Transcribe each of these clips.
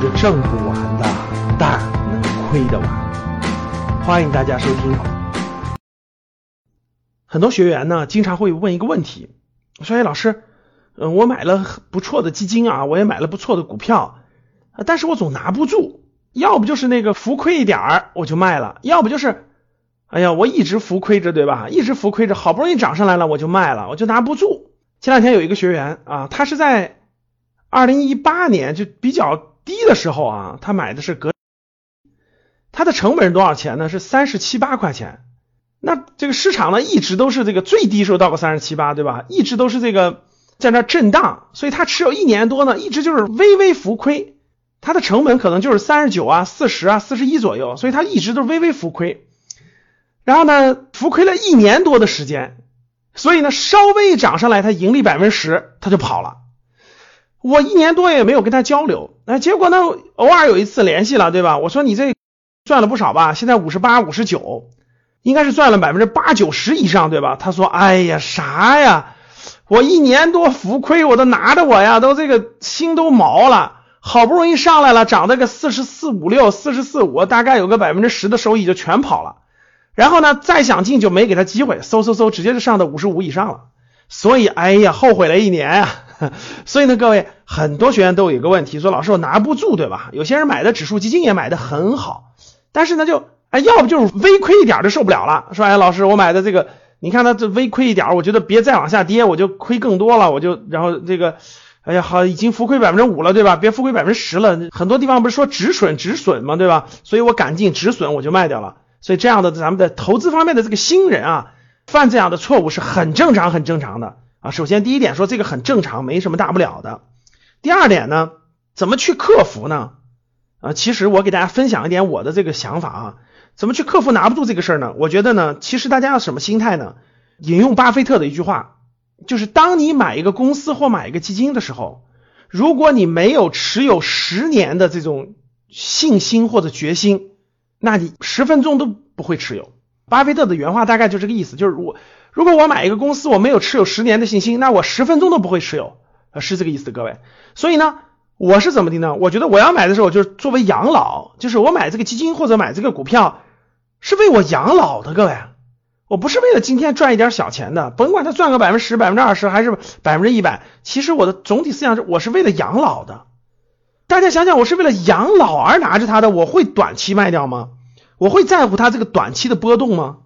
这挣不完的，但能亏得完。欢迎大家收听。很多学员呢，经常会问一个问题，说：“哎，老师，嗯，我买了不错的基金啊，我也买了不错的股票，但是我总拿不住，要不就是那个浮亏一点儿我就卖了，要不就是，哎呀，我一直浮亏着，对吧？一直浮亏着，好不容易涨上来了，我就卖了，我就拿不住。前两天有一个学员啊，他是在。二零一八年就比较低的时候啊，他买的是格，它的成本是多少钱呢？是三十七八块钱。那这个市场呢，一直都是这个最低时候到个三十七八，对吧？一直都是这个在那震荡，所以他持有一年多呢，一直就是微微浮亏。它的成本可能就是三十九啊、四十啊、四十一左右，所以它一直都是微微浮亏。然后呢，浮亏了一年多的时间，所以呢，稍微涨上来，它盈利百分之十，它就跑了。我一年多也没有跟他交流，哎，结果呢，偶尔有一次联系了，对吧？我说你这赚了不少吧？现在五十八、五十九，应该是赚了百分之八九十以上，对吧？他说：“哎呀，啥呀？我一年多浮亏，我都拿着我呀，都这个心都毛了。好不容易上来了，涨了个四十四五六、四十四五，大概有个百分之十的收益就全跑了。然后呢，再想进就没给他机会，嗖嗖嗖，直接就上到五十五以上了。所以，哎呀，后悔了一年啊。” 所以呢，各位很多学员都有一个问题，说老师我拿不住，对吧？有些人买的指数基金也买的很好，但是呢，就哎，要不就是微亏一点就受不了了，说哎，老师我买的这个，你看它这微亏一点，我觉得别再往下跌，我就亏更多了，我就然后这个，哎呀好，已经浮亏百分之五了，对吧？别浮亏百分之十了，很多地方不是说止损止损吗？对吧？所以我赶紧止损，我就卖掉了。所以这样的咱们的投资方面的这个新人啊，犯这样的错误是很正常很正常的。啊，首先第一点说这个很正常，没什么大不了的。第二点呢，怎么去克服呢？啊，其实我给大家分享一点我的这个想法啊，怎么去克服拿不住这个事儿呢？我觉得呢，其实大家要什么心态呢？引用巴菲特的一句话，就是当你买一个公司或买一个基金的时候，如果你没有持有十年的这种信心或者决心，那你十分钟都不会持有。巴菲特的原话大概就这个意思，就是我。如果我买一个公司，我没有持有十年的信心，那我十分钟都不会持有，是这个意思，各位。所以呢，我是怎么的呢？我觉得我要买的时候，就是作为养老，就是我买这个基金或者买这个股票，是为我养老的，各位。我不是为了今天赚一点小钱的，甭管它赚个百分之十、百分之二十还是百分之一百，其实我的总体思想是，我是为了养老的。大家想想，我是为了养老而拿着它的，我会短期卖掉吗？我会在乎它这个短期的波动吗？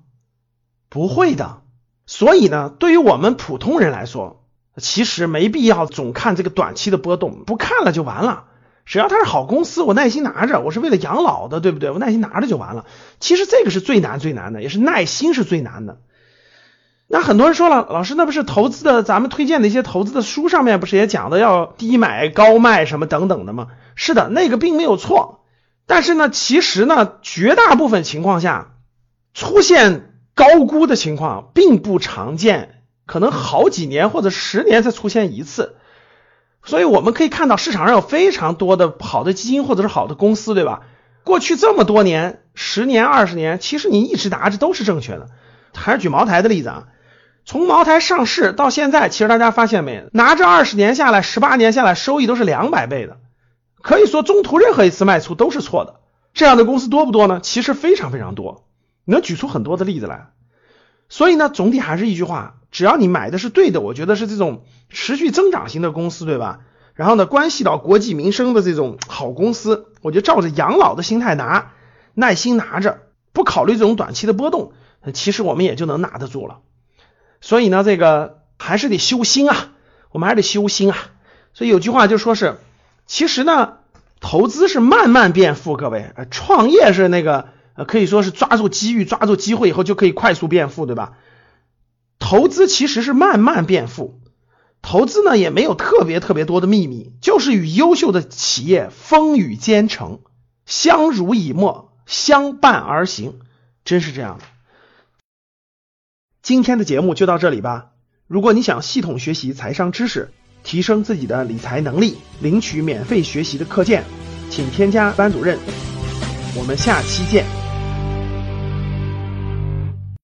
不会的。所以呢，对于我们普通人来说，其实没必要总看这个短期的波动，不看了就完了。只要它是好公司，我耐心拿着，我是为了养老的，对不对？我耐心拿着就完了。其实这个是最难最难的，也是耐心是最难的。那很多人说了，老师，那不是投资的，咱们推荐的一些投资的书上面不是也讲的要低买高卖什么等等的吗？是的，那个并没有错。但是呢，其实呢，绝大部分情况下出现。高估的情况并不常见，可能好几年或者十年才出现一次，所以我们可以看到市场上有非常多的好的基金或者是好的公司，对吧？过去这么多年，十年、二十年，其实你一直拿着都是正确的。还是举茅台的例子啊，从茅台上市到现在，其实大家发现没，拿着二十年下来，十八年下来，收益都是两百倍的，可以说中途任何一次卖出都是错的。这样的公司多不多呢？其实非常非常多。能举出很多的例子来，所以呢，总体还是一句话，只要你买的是对的，我觉得是这种持续增长型的公司，对吧？然后呢，关系到国计民生的这种好公司，我就照着养老的心态拿，耐心拿着，不考虑这种短期的波动，其实我们也就能拿得住了。所以呢，这个还是得修心啊，我们还得修心啊。所以有句话就说是，其实呢，投资是慢慢变富，各位，创业是那个。呃，可以说是抓住机遇，抓住机会以后就可以快速变富，对吧？投资其实是慢慢变富，投资呢也没有特别特别多的秘密，就是与优秀的企业风雨兼程，相濡以沫，相伴而行，真是这样的。今天的节目就到这里吧。如果你想系统学习财商知识，提升自己的理财能力，领取免费学习的课件，请添加班主任。我们下期见。